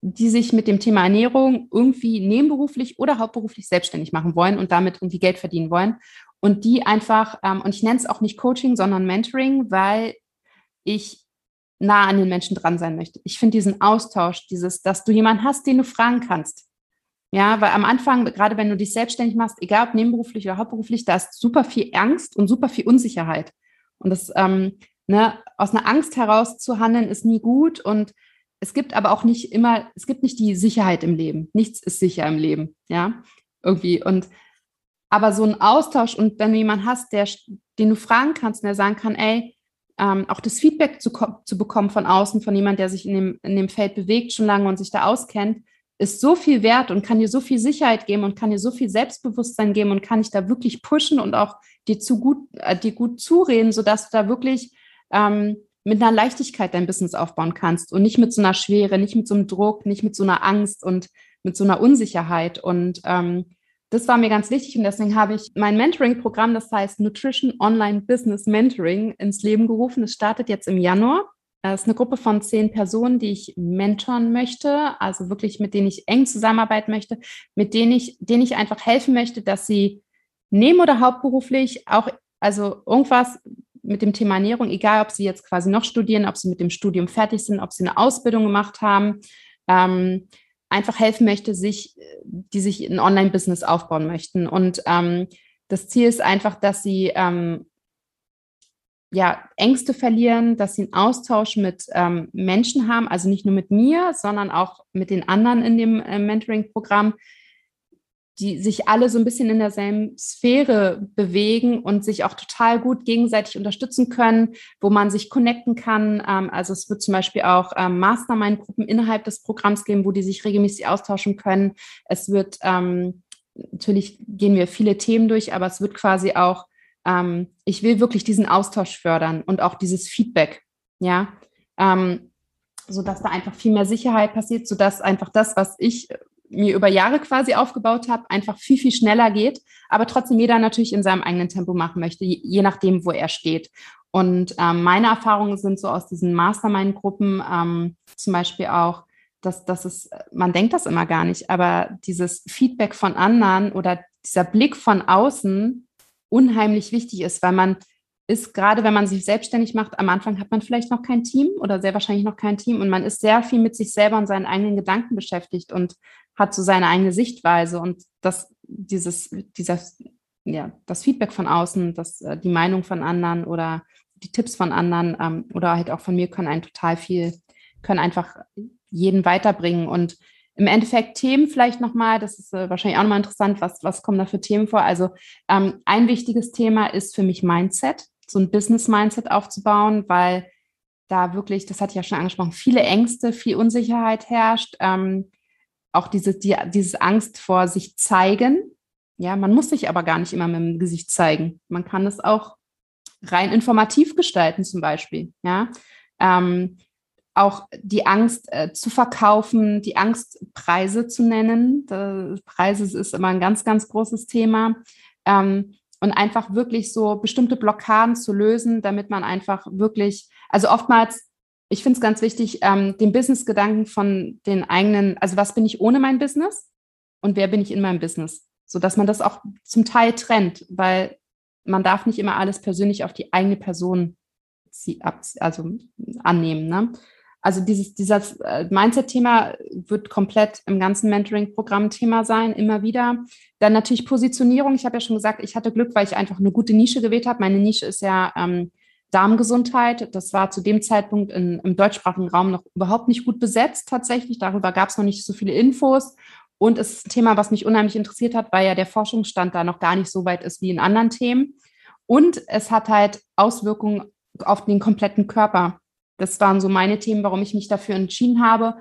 B: die sich mit dem Thema Ernährung irgendwie nebenberuflich oder hauptberuflich selbstständig machen wollen und damit irgendwie Geld verdienen wollen und die einfach, ähm, und ich nenne es auch nicht Coaching, sondern Mentoring, weil ich nah an den Menschen dran sein möchte. Ich finde diesen Austausch, dieses, dass du jemanden hast, den du fragen kannst. Ja, weil am Anfang, gerade wenn du dich selbstständig machst, egal ob nebenberuflich oder hauptberuflich, da ist super viel Angst und super viel Unsicherheit. Und das, ähm, ne, aus einer Angst heraus zu handeln, ist nie gut. Und es gibt aber auch nicht immer, es gibt nicht die Sicherheit im Leben. Nichts ist sicher im Leben, ja, irgendwie. Und aber so ein Austausch und wenn du jemanden hast, der, den du fragen kannst und der sagen kann, ey, ähm, auch das Feedback zu, zu bekommen von außen, von jemand, der sich in dem, in dem Feld bewegt schon lange und sich da auskennt, ist so viel wert und kann dir so viel Sicherheit geben und kann dir so viel Selbstbewusstsein geben und kann dich da wirklich pushen und auch dir zu gut, äh, dir gut zureden, sodass du da wirklich ähm, mit einer Leichtigkeit dein Business aufbauen kannst und nicht mit so einer Schwere, nicht mit so einem Druck, nicht mit so einer Angst und mit so einer Unsicherheit. Und ähm, das war mir ganz wichtig und deswegen habe ich mein Mentoring-Programm, das heißt Nutrition Online Business Mentoring, ins Leben gerufen. Es startet jetzt im Januar. Es ist eine Gruppe von zehn Personen, die ich mentoren möchte, also wirklich mit denen ich eng zusammenarbeiten möchte, mit denen ich, denen ich einfach helfen möchte, dass sie neben oder hauptberuflich auch, also irgendwas mit dem Thema Ernährung, egal ob sie jetzt quasi noch studieren, ob sie mit dem Studium fertig sind, ob sie eine Ausbildung gemacht haben, ähm, einfach helfen möchte, sich, die sich ein Online-Business aufbauen möchten. Und ähm, das Ziel ist einfach, dass sie ähm, ja, Ängste verlieren, dass sie einen Austausch mit ähm, Menschen haben, also nicht nur mit mir, sondern auch mit den anderen in dem äh, Mentoring-Programm, die sich alle so ein bisschen in derselben Sphäre bewegen und sich auch total gut gegenseitig unterstützen können, wo man sich connecten kann. Ähm, also es wird zum Beispiel auch ähm, Mastermind-Gruppen innerhalb des Programms geben, wo die sich regelmäßig austauschen können. Es wird ähm, natürlich gehen wir viele Themen durch, aber es wird quasi auch, ich will wirklich diesen Austausch fördern und auch dieses Feedback, ja, so da einfach viel mehr Sicherheit passiert, so dass einfach das, was ich mir über Jahre quasi aufgebaut habe, einfach viel, viel schneller geht, aber trotzdem jeder natürlich in seinem eigenen Tempo machen möchte, je, nachdem, wo er steht. Und ähm, meine Erfahrungen sind so aus diesen Mastermind-Gruppen ähm, zum Beispiel auch, dass, dass es, man denkt das immer gar nicht, aber dieses Feedback von anderen oder dieser Blick von außen unheimlich wichtig ist, weil man ist gerade, wenn man sich selbstständig macht, am Anfang hat man vielleicht noch kein Team oder sehr wahrscheinlich noch kein Team und man ist sehr viel mit sich selber und seinen eigenen Gedanken beschäftigt und hat so seine eigene Sichtweise und das, dieses, dieser, ja, das Feedback von außen, das, äh, die Meinung von anderen oder die Tipps von anderen ähm, oder halt auch von mir können einen total viel, können einfach jeden weiterbringen und im Endeffekt Themen vielleicht nochmal, das ist äh, wahrscheinlich auch nochmal interessant, was, was kommen da für Themen vor? Also ähm, ein wichtiges Thema ist für mich Mindset, so ein Business-Mindset aufzubauen, weil da wirklich, das hatte ich ja schon angesprochen, viele Ängste, viel Unsicherheit herrscht. Ähm, auch diese, die, dieses Angst vor sich zeigen. Ja, man muss sich aber gar nicht immer mit dem Gesicht zeigen. Man kann es auch rein informativ gestalten, zum Beispiel. Ja, ähm, auch die Angst äh, zu verkaufen, die Angst, Preise zu nennen. Das, Preise ist immer ein ganz, ganz großes Thema. Ähm, und einfach wirklich so bestimmte Blockaden zu lösen, damit man einfach wirklich, also oftmals ich finde es ganz wichtig, ähm, den Business-Gedanken von den eigenen, also was bin ich ohne mein Business und wer bin ich in meinem Business, so dass man das auch zum Teil trennt, weil man darf nicht immer alles persönlich auf die eigene Person also annehmen. Ne? Also dieses, dieses äh, Mindset-Thema wird komplett im ganzen Mentoring-Programm Thema sein, immer wieder. Dann natürlich Positionierung. Ich habe ja schon gesagt, ich hatte Glück, weil ich einfach eine gute Nische gewählt habe. Meine Nische ist ja ähm, Darmgesundheit. Das war zu dem Zeitpunkt in, im deutschsprachigen Raum noch überhaupt nicht gut besetzt tatsächlich. Darüber gab es noch nicht so viele Infos. Und es ist ein Thema, was mich unheimlich interessiert hat, weil ja der Forschungsstand da noch gar nicht so weit ist wie in anderen Themen. Und es hat halt Auswirkungen auf den kompletten Körper. Das waren so meine Themen, warum ich mich dafür entschieden habe.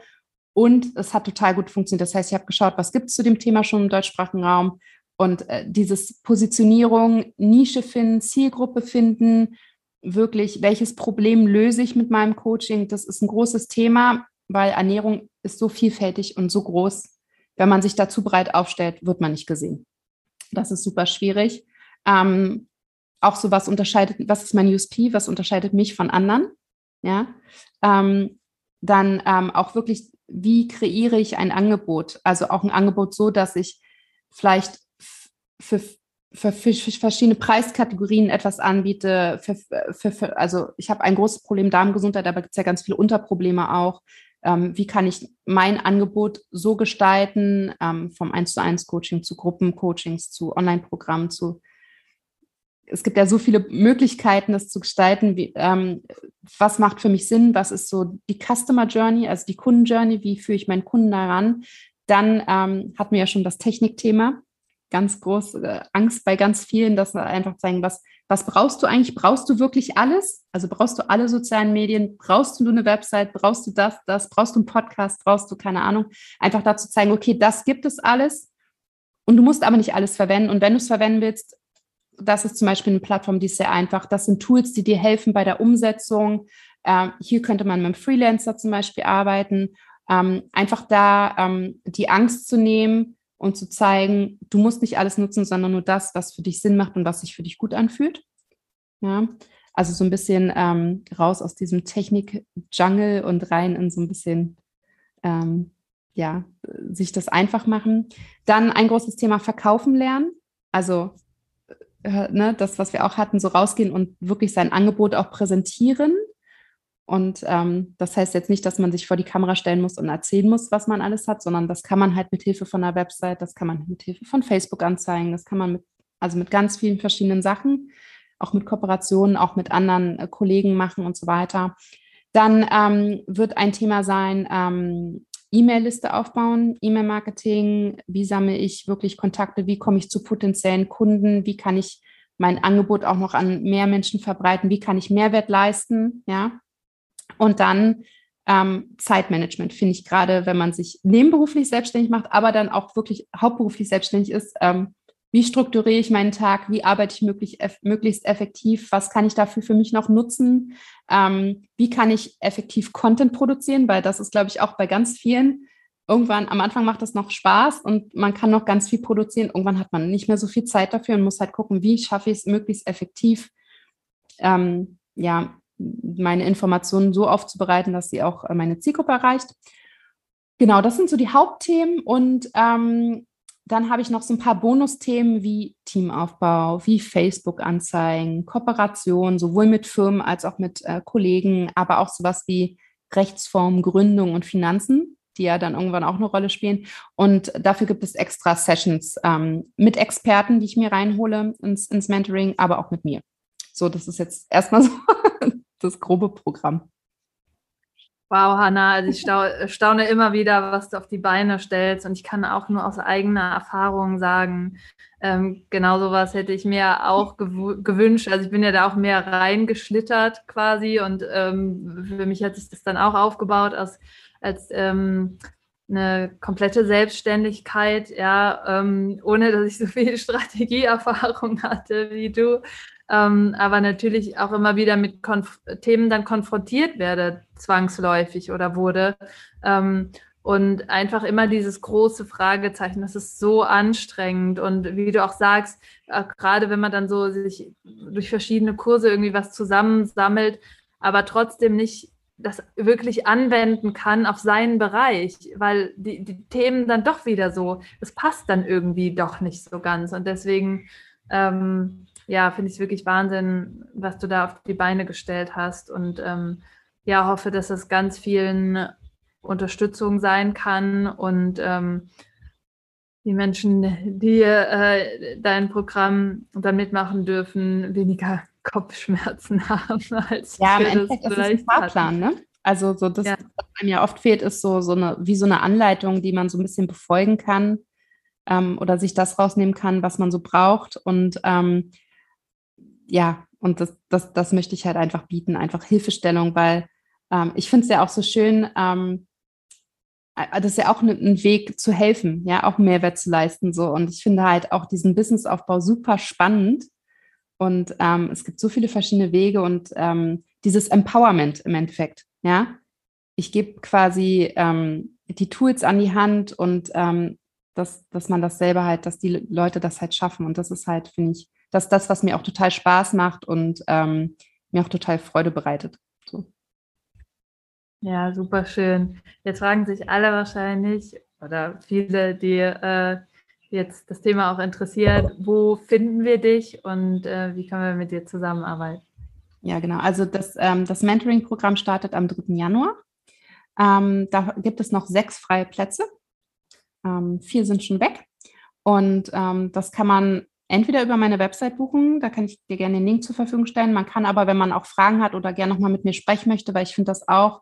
B: Und es hat total gut funktioniert. Das heißt, ich habe geschaut, was gibt es zu dem Thema schon im deutschsprachigen Raum. Und äh, dieses Positionierung, Nische finden, Zielgruppe finden, wirklich, welches Problem löse ich mit meinem Coaching? Das ist ein großes Thema, weil Ernährung ist so vielfältig und so groß. Wenn man sich dazu breit aufstellt, wird man nicht gesehen. Das ist super schwierig. Ähm, auch so, was unterscheidet, was ist mein USP, was unterscheidet mich von anderen? Ja. Ähm, dann ähm, auch wirklich, wie kreiere ich ein Angebot? Also auch ein Angebot so, dass ich vielleicht für für, für, für, verschiedene Preiskategorien etwas anbiete. Für, also ich habe ein großes Problem Darmgesundheit, aber gibt es ja ganz viele Unterprobleme auch. Ähm, wie kann ich mein Angebot so gestalten, ähm, vom 1 zu 1 Coaching zu Gruppencoachings, zu Online-Programmen, zu es gibt ja so viele Möglichkeiten, das zu gestalten. Wie, ähm, was macht für mich Sinn? Was ist so die Customer Journey, also die Kunden Journey? Wie führe ich meinen Kunden daran? Dann ähm, hatten wir ja schon das Technikthema. Ganz große äh, Angst bei ganz vielen, dass wir einfach zeigen, was, was brauchst du eigentlich? Brauchst du wirklich alles? Also brauchst du alle sozialen Medien? Brauchst du eine Website? Brauchst du das, das? Brauchst du einen Podcast? Brauchst du keine Ahnung? Einfach dazu zeigen, okay, das gibt es alles. Und du musst aber nicht alles verwenden. Und wenn du es verwenden willst, das ist zum Beispiel eine Plattform, die ist sehr einfach. Das sind Tools, die dir helfen bei der Umsetzung. Ähm, hier könnte man mit einem Freelancer zum Beispiel arbeiten. Ähm, einfach da ähm, die Angst zu nehmen und zu zeigen, du musst nicht alles nutzen, sondern nur das, was für dich Sinn macht und was sich für dich gut anfühlt. Ja, also so ein bisschen ähm, raus aus diesem Technik-Jungle und rein in so ein bisschen, ähm, ja, sich das einfach machen. Dann ein großes Thema Verkaufen lernen. Also äh, ne, das, was wir auch hatten, so rausgehen und wirklich sein Angebot auch präsentieren. Und ähm, das heißt jetzt nicht, dass man sich vor die Kamera stellen muss und erzählen muss, was man alles hat, sondern das kann man halt mit Hilfe von einer Website, das kann man mit Hilfe von Facebook anzeigen, das kann man mit, also mit ganz vielen verschiedenen Sachen, auch mit Kooperationen, auch mit anderen äh, Kollegen machen und so weiter. Dann ähm, wird ein Thema sein, ähm, E-Mail-Liste aufbauen, E-Mail-Marketing, wie sammle ich wirklich Kontakte, wie komme ich zu potenziellen Kunden, wie kann ich mein Angebot auch noch an mehr Menschen verbreiten, wie kann ich Mehrwert leisten, ja. Und dann ähm, Zeitmanagement finde ich gerade, wenn man sich nebenberuflich selbstständig macht, aber dann auch wirklich hauptberuflich selbstständig ist, ähm, wie strukturiere ich meinen Tag, wie arbeite ich möglich, eff möglichst effektiv, was kann ich dafür für mich noch nutzen, ähm, wie kann ich effektiv Content produzieren, weil das ist, glaube ich, auch bei ganz vielen. Irgendwann am Anfang macht das noch Spaß und man kann noch ganz viel produzieren. Irgendwann hat man nicht mehr so viel Zeit dafür und muss halt gucken, wie schaffe ich es möglichst effektiv, ähm, ja, meine Informationen so aufzubereiten, dass sie auch äh, meine Zielgruppe erreicht. Genau, das sind so die Hauptthemen und ähm, dann habe ich noch so ein paar Bonusthemen wie Teamaufbau, wie Facebook-Anzeigen, Kooperation, sowohl mit Firmen als auch mit äh, Kollegen, aber auch sowas wie Rechtsform, Gründung und Finanzen, die ja dann irgendwann auch eine Rolle spielen. Und dafür gibt es extra Sessions ähm, mit Experten, die ich mir reinhole ins, ins Mentoring, aber auch mit mir. So, das ist jetzt erstmal so das grobe Programm.
A: Wow, Hanna, also ich staune immer wieder, was du auf die Beine stellst. Und ich kann auch nur aus eigener Erfahrung sagen, ähm, genau sowas hätte ich mir auch gewünscht. Also ich bin ja da auch mehr reingeschlittert quasi. Und ähm, für mich hat sich das dann auch aufgebaut als, als ähm, eine komplette Selbstständigkeit, ja, ähm, ohne dass ich so viel Strategieerfahrung hatte wie du ähm, aber natürlich auch immer wieder mit Konf Themen dann konfrontiert werde, zwangsläufig oder wurde. Ähm, und einfach immer dieses große Fragezeichen, das ist so anstrengend. Und wie du auch sagst, äh, gerade wenn man dann so sich durch verschiedene Kurse irgendwie was zusammensammelt, aber trotzdem nicht das wirklich anwenden kann auf seinen Bereich, weil die, die Themen dann doch wieder so, das passt dann irgendwie doch nicht so ganz. Und deswegen ähm, ja, finde ich es wirklich Wahnsinn, was du da auf die Beine gestellt hast. Und ähm, ja, hoffe, dass das ganz vielen Unterstützung sein kann und ähm, die Menschen, die äh, dein Programm dann mitmachen dürfen, weniger Kopfschmerzen haben als
B: ja, im Endeffekt ist es ein Fahrplan, ne? Also so das, ja. was einem ja oft fehlt, ist so, so eine, wie so eine Anleitung, die man so ein bisschen befolgen kann ähm, oder sich das rausnehmen kann, was man so braucht. Und ähm, ja, und das, das, das möchte ich halt einfach bieten, einfach Hilfestellung, weil ähm, ich finde es ja auch so schön, ähm, äh, das ist ja auch ein, ein Weg zu helfen, ja, auch Mehrwert zu leisten. So. Und ich finde halt auch diesen Businessaufbau super spannend. Und ähm, es gibt so viele verschiedene Wege und ähm, dieses Empowerment im Endeffekt, ja. Ich gebe quasi ähm, die Tools an die Hand und ähm, dass, dass man das selber halt, dass die Leute das halt schaffen. Und das ist halt, finde ich, das ist das, was mir auch total Spaß macht und ähm, mir auch total Freude bereitet. So.
A: Ja, super schön. Jetzt fragen sich alle wahrscheinlich oder viele, die äh, jetzt das Thema auch interessiert, wo finden wir dich und äh, wie können wir mit dir zusammenarbeiten?
B: Ja, genau. Also das, ähm, das Mentoring-Programm startet am 3. Januar. Ähm, da gibt es noch sechs freie Plätze. Ähm, vier sind schon weg. Und ähm, das kann man entweder über meine Website buchen, da kann ich dir gerne den Link zur Verfügung stellen. Man kann aber, wenn man auch Fragen hat oder gerne nochmal mit mir sprechen möchte, weil ich finde das auch,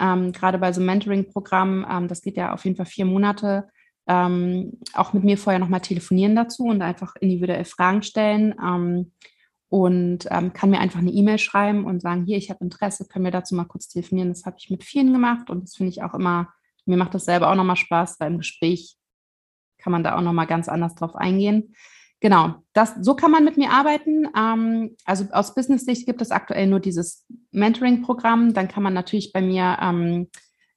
B: ähm, gerade bei so einem Mentoring-Programm, ähm, das geht ja auf jeden Fall vier Monate, ähm, auch mit mir vorher nochmal telefonieren dazu und einfach individuell Fragen stellen ähm, und ähm, kann mir einfach eine E-Mail schreiben und sagen, hier, ich habe Interesse, können wir dazu mal kurz telefonieren. Das habe ich mit vielen gemacht und das finde ich auch immer, mir macht das selber auch nochmal Spaß, weil im Gespräch kann man da auch nochmal ganz anders drauf eingehen. Genau, das, so kann man mit mir arbeiten. Ähm, also aus Business-Sicht gibt es aktuell nur dieses Mentoring-Programm. Dann kann man natürlich bei mir, ähm,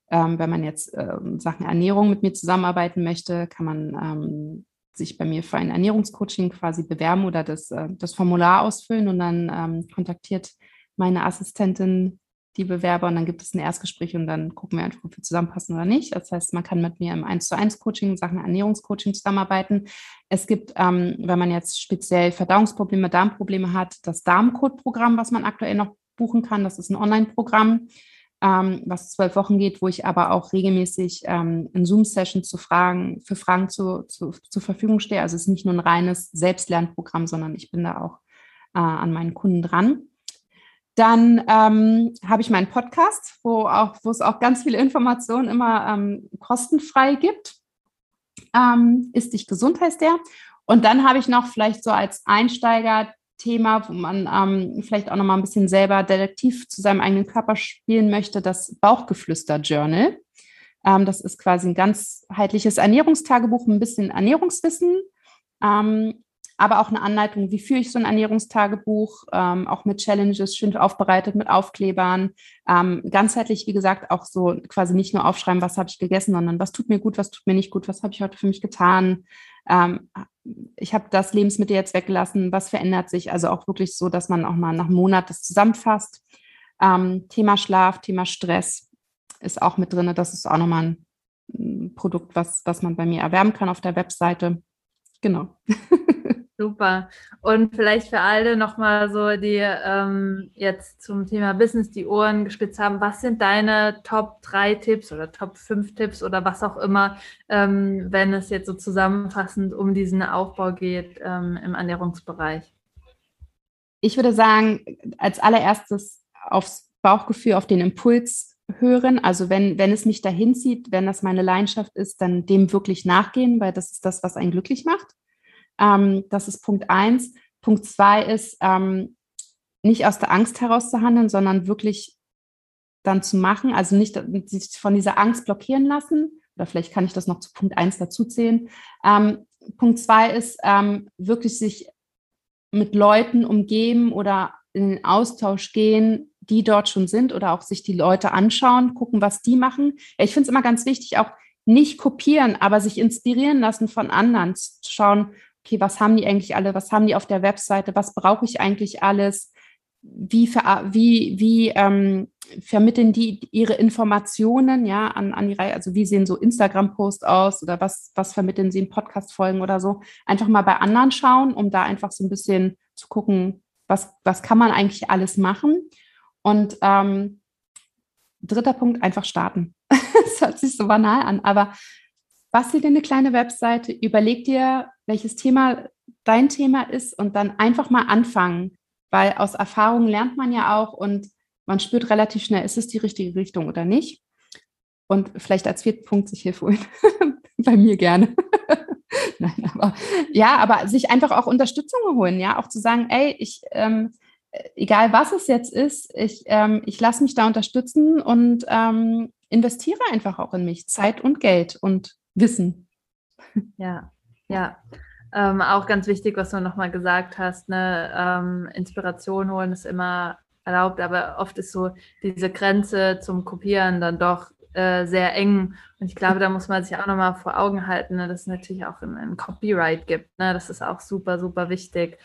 B: ähm, wenn man jetzt äh, Sachen Ernährung mit mir zusammenarbeiten möchte, kann man ähm, sich bei mir für ein Ernährungscoaching quasi bewerben oder das, äh, das Formular ausfüllen und dann ähm, kontaktiert meine Assistentin die Bewerber und dann gibt es ein Erstgespräch und dann gucken wir einfach, ob wir zusammenpassen oder nicht. Das heißt, man kann mit mir im 1 zu 1 Coaching, Sachen Ernährungscoaching zusammenarbeiten. Es gibt, ähm, wenn man jetzt speziell Verdauungsprobleme, Darmprobleme hat, das Darmcode-Programm, was man aktuell noch buchen kann. Das ist ein Online-Programm, ähm, was zwölf Wochen geht, wo ich aber auch regelmäßig ähm, in Zoom-Sessions zu Fragen, für Fragen zu, zu, zur Verfügung stehe. Also es ist nicht nur ein reines Selbstlernprogramm, sondern ich bin da auch äh, an meinen Kunden dran. Dann ähm, habe ich meinen Podcast, wo, auch, wo es auch ganz viele Informationen immer ähm, kostenfrei gibt. Ähm, ist dich gesund heißt der. Und dann habe ich noch vielleicht so als Einsteiger-Thema, wo man ähm, vielleicht auch noch mal ein bisschen selber Detektiv zu seinem eigenen Körper spielen möchte, das Bauchgeflüster-Journal. Ähm, das ist quasi ein ganzheitliches Ernährungstagebuch, ein bisschen Ernährungswissen. Ähm, aber auch eine Anleitung, wie führe ich so ein Ernährungstagebuch, ähm, auch mit Challenges, schön aufbereitet, mit Aufklebern. Ähm, ganzheitlich, wie gesagt, auch so quasi nicht nur aufschreiben, was habe ich gegessen, sondern was tut mir gut, was tut mir nicht gut, was habe ich heute für mich getan. Ähm, ich habe das Lebensmittel jetzt weggelassen, was verändert sich? Also auch wirklich so, dass man auch mal nach einem Monat das zusammenfasst. Ähm, Thema Schlaf, Thema Stress ist auch mit drin. Das ist auch nochmal ein Produkt, was, was man bei mir erwerben kann auf der Webseite. Genau.
A: Super. Und vielleicht für alle nochmal so, die ähm, jetzt zum Thema Business die Ohren gespitzt haben, was sind deine Top 3 Tipps oder Top 5 Tipps oder was auch immer, ähm, wenn es jetzt so zusammenfassend um diesen Aufbau geht ähm, im Ernährungsbereich?
B: Ich würde sagen, als allererstes aufs Bauchgefühl, auf den Impuls hören. Also wenn, wenn es mich dahin zieht, wenn das meine Leidenschaft ist, dann dem wirklich nachgehen, weil das ist das, was einen glücklich macht. Ähm, das ist Punkt eins. Punkt zwei ist, ähm, nicht aus der Angst heraus zu handeln, sondern wirklich dann zu machen, also nicht sich von dieser Angst blockieren lassen. Oder vielleicht kann ich das noch zu Punkt eins dazu zählen. Ähm, Punkt zwei ist ähm, wirklich sich mit Leuten umgeben oder in den Austausch gehen, die dort schon sind oder auch sich die Leute anschauen, gucken, was die machen. Ja, ich finde es immer ganz wichtig, auch nicht kopieren, aber sich inspirieren lassen von anderen, zu schauen, okay, was haben die eigentlich alle, was haben die auf der Webseite, was brauche ich eigentlich alles, wie, ver, wie, wie ähm, vermitteln die ihre Informationen ja an, an die Reihe, also wie sehen so Instagram-Posts aus oder was, was vermitteln sie in Podcast-Folgen oder so. Einfach mal bei anderen schauen, um da einfach so ein bisschen zu gucken, was, was kann man eigentlich alles machen. Und ähm, dritter Punkt, einfach starten. das hört sich so banal an, aber bastel dir eine kleine Webseite, überleg dir, welches Thema dein Thema ist und dann einfach mal anfangen, weil aus Erfahrung lernt man ja auch und man spürt relativ schnell, ist es die richtige Richtung oder nicht. Und vielleicht als vierten Punkt sich Hilfe holen. Bei mir gerne. Nein, aber ja, aber sich einfach auch Unterstützung holen, ja, auch zu sagen, ey, ich, ähm, egal was es jetzt ist, ich, ähm, ich lasse mich da unterstützen und ähm, investiere einfach auch in mich, Zeit und Geld und Wissen.
A: Ja, ja. Ähm, auch ganz wichtig, was du nochmal gesagt hast, ne? Ähm, Inspiration holen ist immer erlaubt, aber oft ist so diese Grenze zum Kopieren dann doch äh, sehr eng. Und ich glaube, da muss man sich auch nochmal vor Augen halten, ne, dass es natürlich auch ein, ein Copyright gibt. Ne? Das ist auch super, super wichtig,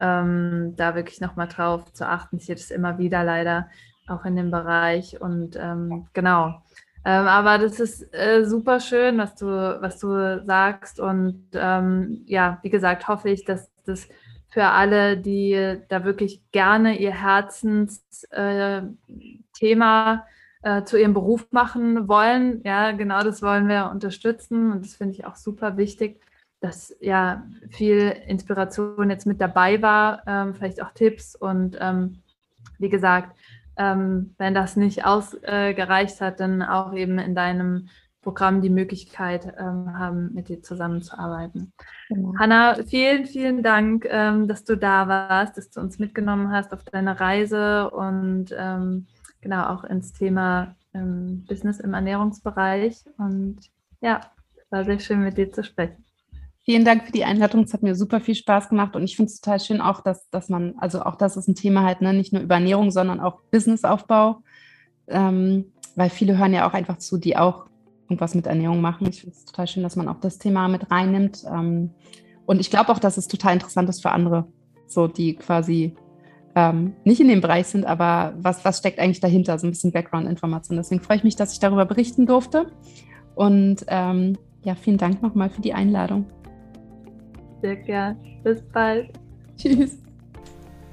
A: ähm, da wirklich nochmal drauf zu achten. Ich sehe das immer wieder leider auch in dem Bereich. Und ähm, genau, Ähm, aber das ist äh, super schön, was du, was du sagst. Und ähm, ja, wie gesagt, hoffe ich, dass das für alle, die da wirklich gerne ihr Herzensthema äh, äh, zu ihrem Beruf machen wollen, ja, genau das wollen wir unterstützen. Und das finde ich auch super wichtig, dass ja viel Inspiration jetzt mit dabei war, ähm, vielleicht auch Tipps und ähm, wie gesagt, ähm, wenn das nicht ausgereicht äh, hat, dann auch eben in deinem Programm die Möglichkeit ähm, haben, mit dir zusammenzuarbeiten. Genau. Hanna, vielen, vielen Dank, ähm, dass du da warst, dass du uns mitgenommen hast auf deine Reise und ähm, genau auch ins Thema ähm, Business im Ernährungsbereich. Und ja, es war sehr schön, mit dir zu sprechen.
B: Vielen Dank für die Einladung. Es hat mir super viel Spaß gemacht und ich finde es total schön auch, dass, dass man, also auch das ist ein Thema halt, ne, nicht nur über Ernährung, sondern auch Businessaufbau, ähm, weil viele hören ja auch einfach zu, die auch irgendwas mit Ernährung machen. Ich finde es total schön, dass man auch das Thema mit reinnimmt. Ähm, und ich glaube auch, dass es total interessant ist für andere, so die quasi ähm, nicht in dem Bereich sind, aber was, was steckt eigentlich dahinter, so ein bisschen Background-Information. Deswegen freue ich mich, dass ich darüber berichten durfte. Und ähm, ja, vielen Dank nochmal für die Einladung.
A: Sehr gern. Bis bald.
B: Tschüss.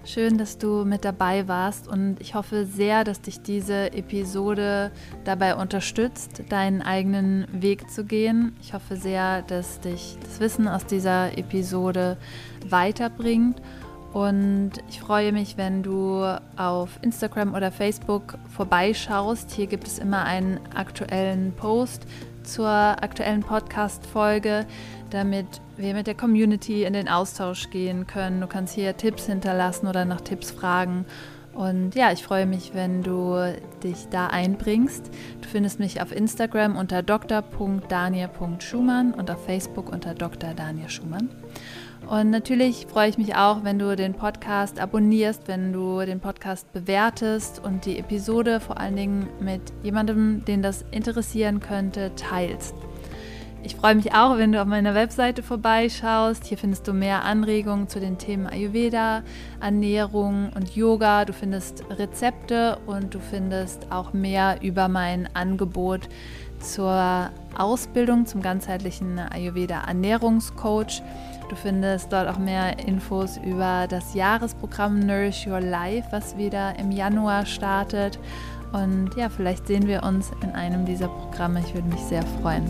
A: Schön, dass du mit dabei warst und ich hoffe sehr, dass dich diese Episode dabei unterstützt, deinen eigenen Weg zu gehen. Ich hoffe sehr, dass dich das Wissen aus dieser Episode weiterbringt und ich freue mich, wenn du auf Instagram oder Facebook vorbeischaust. Hier gibt es immer einen aktuellen Post zur aktuellen Podcast-Folge, damit wir mit der Community in den Austausch gehen können. Du kannst hier Tipps hinterlassen oder nach Tipps fragen. Und ja, ich freue mich, wenn du dich da einbringst. Du findest mich auf Instagram unter dr.daniel.schumann und auf Facebook unter Dr. Daniel Schumann. Und natürlich freue ich mich auch, wenn du den Podcast abonnierst, wenn du den Podcast bewertest und die Episode vor allen Dingen mit jemandem, den das interessieren könnte, teilst. Ich freue mich auch, wenn du auf meiner Webseite vorbeischaust. Hier findest du mehr Anregungen zu den Themen Ayurveda, Ernährung und Yoga. Du findest Rezepte und du findest auch mehr über mein Angebot zur Ausbildung zum ganzheitlichen Ayurveda Ernährungscoach. Du findest dort auch mehr Infos über das Jahresprogramm Nourish Your Life, was wieder im Januar startet. Und ja, vielleicht sehen wir uns in einem dieser Programme. Ich würde mich sehr freuen.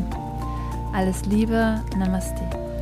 A: Alles Liebe, Namaste.